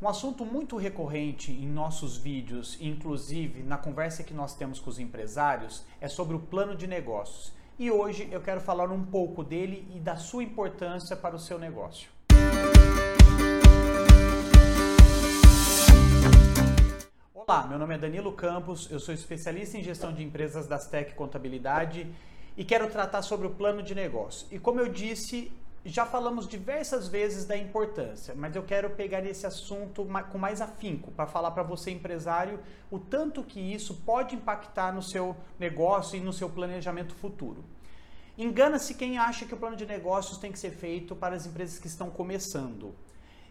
Um assunto muito recorrente em nossos vídeos, inclusive na conversa que nós temos com os empresários, é sobre o plano de negócios. E hoje eu quero falar um pouco dele e da sua importância para o seu negócio. Olá, meu nome é Danilo Campos, eu sou especialista em gestão de empresas das Tech Contabilidade e quero tratar sobre o plano de negócio. E como eu disse, já falamos diversas vezes da importância, mas eu quero pegar esse assunto com mais afinco para falar para você, empresário, o tanto que isso pode impactar no seu negócio e no seu planejamento futuro. Engana-se quem acha que o plano de negócios tem que ser feito para as empresas que estão começando.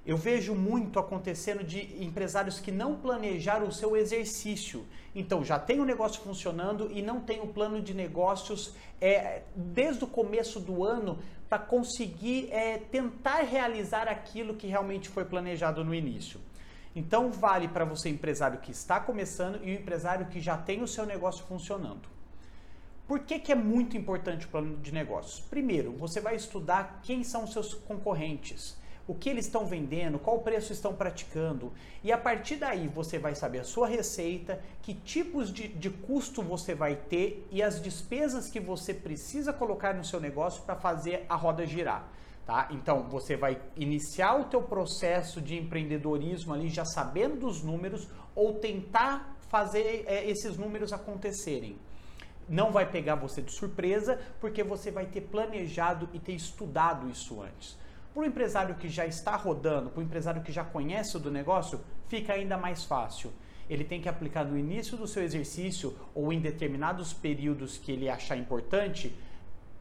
Eu vejo muito acontecendo de empresários que não planejaram o seu exercício. Então, já tem o negócio funcionando e não tem o plano de negócios é, desde o começo do ano para conseguir é, tentar realizar aquilo que realmente foi planejado no início. Então, vale para você, empresário que está começando e o empresário que já tem o seu negócio funcionando. Por que, que é muito importante o plano de negócios? Primeiro, você vai estudar quem são os seus concorrentes o que eles estão vendendo, qual preço estão praticando. E a partir daí você vai saber a sua receita, que tipos de, de custo você vai ter e as despesas que você precisa colocar no seu negócio para fazer a roda girar. Tá? Então você vai iniciar o teu processo de empreendedorismo ali já sabendo dos números ou tentar fazer é, esses números acontecerem não vai pegar você de surpresa, porque você vai ter planejado e ter estudado isso antes. Para o empresário que já está rodando, para o empresário que já conhece o do negócio, fica ainda mais fácil. Ele tem que aplicar no início do seu exercício ou em determinados períodos que ele achar importante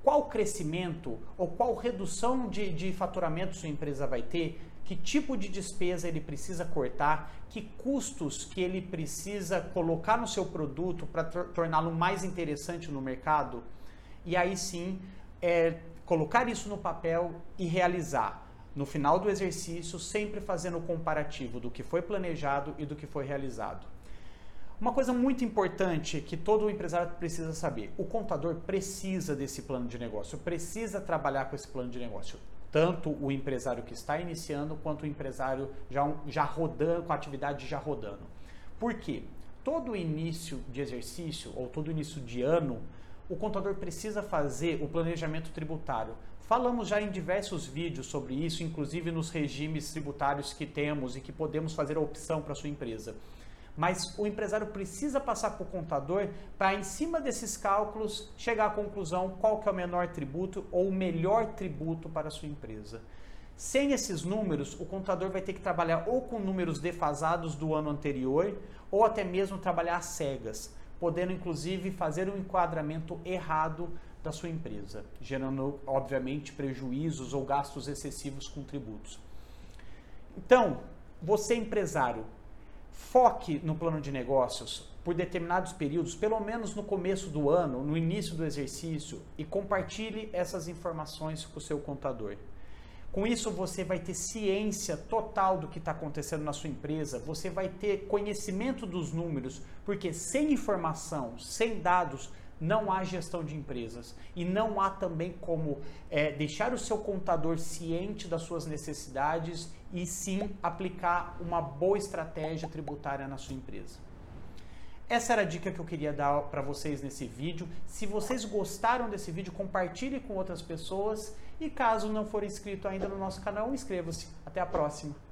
qual crescimento ou qual redução de, de faturamento sua empresa vai ter, que tipo de despesa ele precisa cortar, que custos que ele precisa colocar no seu produto para torná-lo mais interessante no mercado. E aí sim, é, colocar isso no papel e realizar no final do exercício, sempre fazendo o comparativo do que foi planejado e do que foi realizado. Uma coisa muito importante que todo empresário precisa saber: o contador precisa desse plano de negócio, precisa trabalhar com esse plano de negócio. Tanto o empresário que está iniciando, quanto o empresário já, já rodando, com a atividade já rodando. Por quê? Todo início de exercício ou todo início de ano, o contador precisa fazer o planejamento tributário. Falamos já em diversos vídeos sobre isso, inclusive nos regimes tributários que temos e que podemos fazer a opção para sua empresa. Mas o empresário precisa passar para o contador para, em cima desses cálculos, chegar à conclusão qual que é o menor tributo ou o melhor tributo para a sua empresa. Sem esses números, o contador vai ter que trabalhar ou com números defasados do ano anterior ou até mesmo trabalhar cegas podendo inclusive fazer um enquadramento errado da sua empresa, gerando, obviamente, prejuízos ou gastos excessivos com tributos. Então, você empresário, foque no plano de negócios por determinados períodos, pelo menos no começo do ano, no início do exercício, e compartilhe essas informações com o seu contador. Com isso, você vai ter ciência total do que está acontecendo na sua empresa, você vai ter conhecimento dos números, porque sem informação, sem dados, não há gestão de empresas e não há também como é, deixar o seu contador ciente das suas necessidades e sim aplicar uma boa estratégia tributária na sua empresa. Essa era a dica que eu queria dar para vocês nesse vídeo. Se vocês gostaram desse vídeo, compartilhe com outras pessoas. E caso não for inscrito ainda no nosso canal, inscreva-se. Até a próxima!